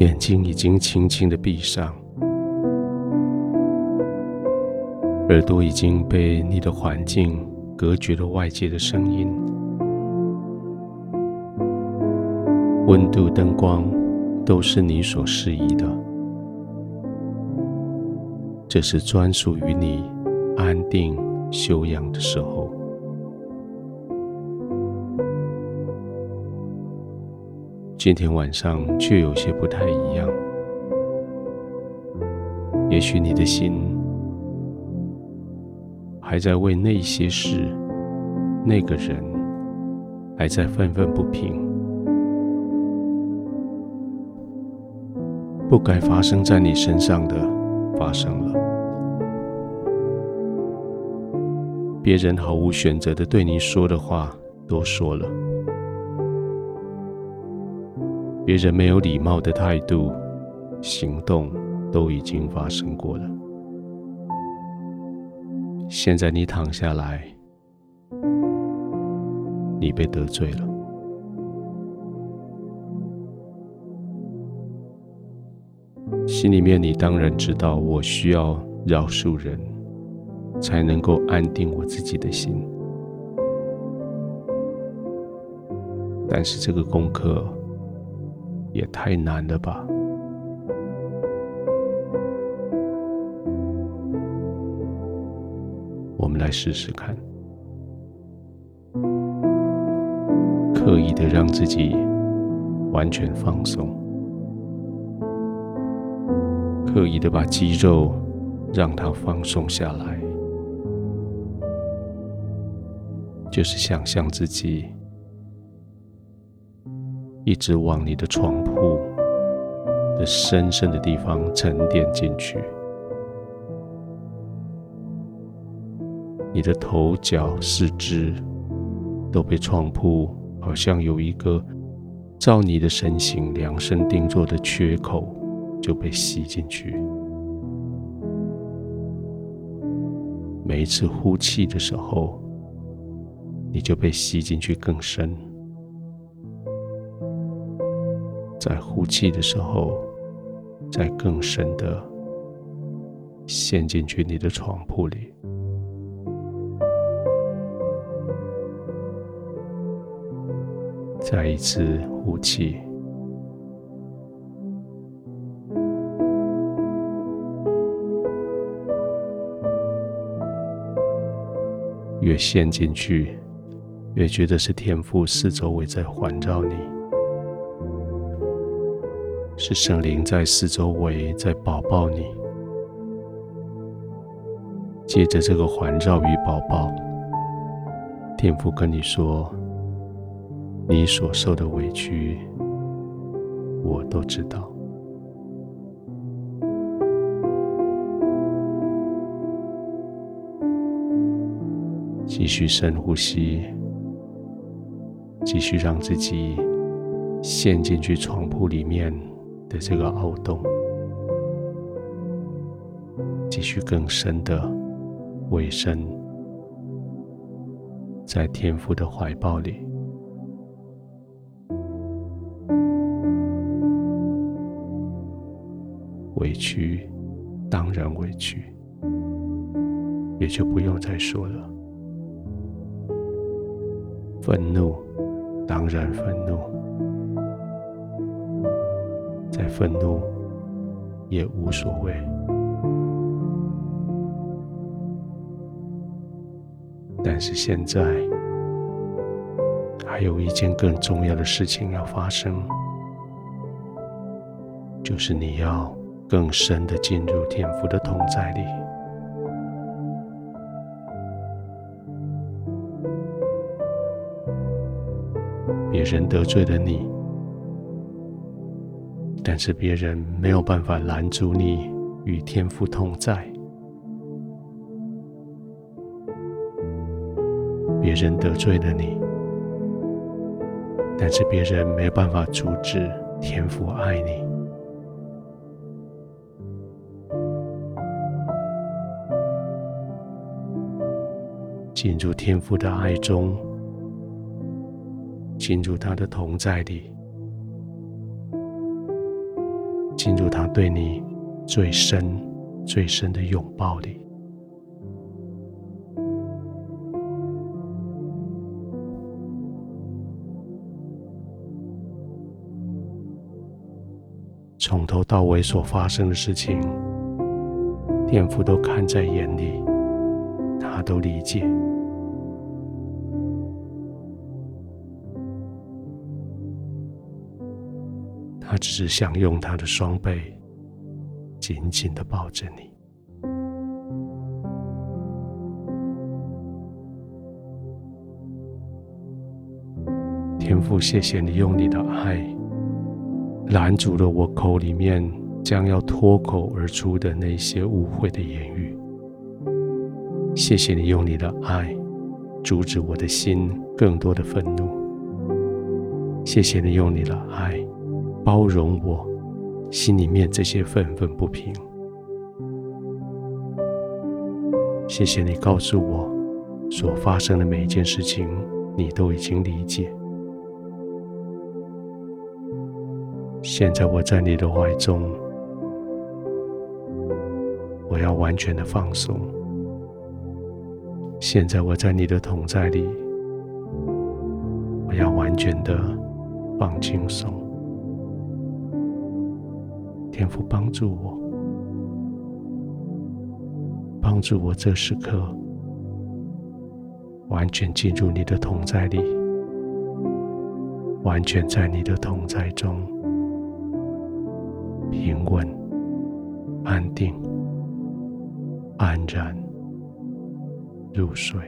眼睛已经轻轻的闭上，耳朵已经被你的环境隔绝了外界的声音，温度、灯光都是你所适宜的。这是专属于你安定休养的时候。今天晚上却有些不太一样。也许你的心还在为那些事、那个人还在愤愤不平。不该发生在你身上的发生了，别人毫无选择的对你说的话都说了。别人没有礼貌的态度、行动都已经发生过了。现在你躺下来，你被得罪了，心里面你当然知道，我需要饶恕人，才能够安定我自己的心。但是这个功课。也太难了吧！我们来试试看，刻意的让自己完全放松，刻意的把肌肉让它放松下来，就是想象自己。一直往你的床铺的深深的地方沉淀进去，你的头脚四肢都被床铺好像有一个照你的身形量身定做的缺口，就被吸进去。每一次呼气的时候，你就被吸进去更深。在呼气的时候，再更深的陷进去你的床铺里。再一次呼气，越陷进去，越觉得是天赋四周围在环绕你。是圣灵在四周围在抱抱你，借着这个环绕与抱抱，天父跟你说，你所受的委屈，我都知道。继续深呼吸，继续让自己陷进去床铺里面。的这个凹洞，继续更深的尾声在天父的怀抱里，委屈当然委屈，也就不用再说了。愤怒当然愤怒。再愤怒也无所谓，但是现在还有一件更重要的事情要发生，就是你要更深的进入天父的同在里。别人得罪了你。但是别人没有办法拦阻你与天父同在，别人得罪了你，但是别人没有办法阻止天父爱你。进入天父的爱中，进入他的同在里。进入他对你最深、最深的拥抱里。从头到尾所发生的事情，天父都看在眼里，他都理解。只是想用他的双臂紧紧的抱着你。天父，谢谢你用你的爱。拦阻了我口里面将要脱口而出的那些污秽的言语。谢谢你用你的爱阻止我的心更多的愤怒。谢谢你用你的爱包容我心里面这些愤愤不平。谢谢你告诉我所发生的每一件事情，你都已经理解。现在我在你的怀中，我要完全的放松。现在我在你的同在里，我要完全的放轻松。天父帮助我，帮助我这时刻完全进入你的同在里，完全在你的同在中。平稳、安定、安然入睡。